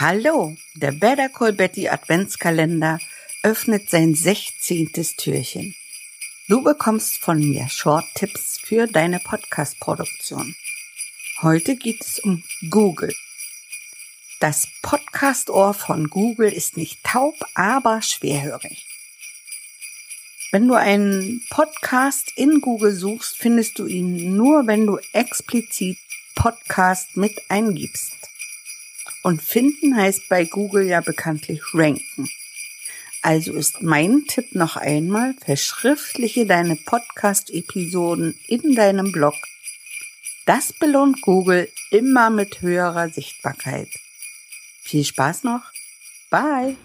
Hallo, der Better Call Betty Adventskalender öffnet sein 16. Türchen. Du bekommst von mir Short-Tipps für deine Podcast-Produktion. Heute geht es um Google. Das Podcast-Ohr von Google ist nicht taub, aber schwerhörig. Wenn du einen Podcast in Google suchst, findest du ihn nur, wenn du explizit Podcast mit eingibst. Und finden heißt bei Google ja bekanntlich ranken. Also ist mein Tipp noch einmal, verschriftliche deine Podcast-Episoden in deinem Blog. Das belohnt Google immer mit höherer Sichtbarkeit. Viel Spaß noch. Bye.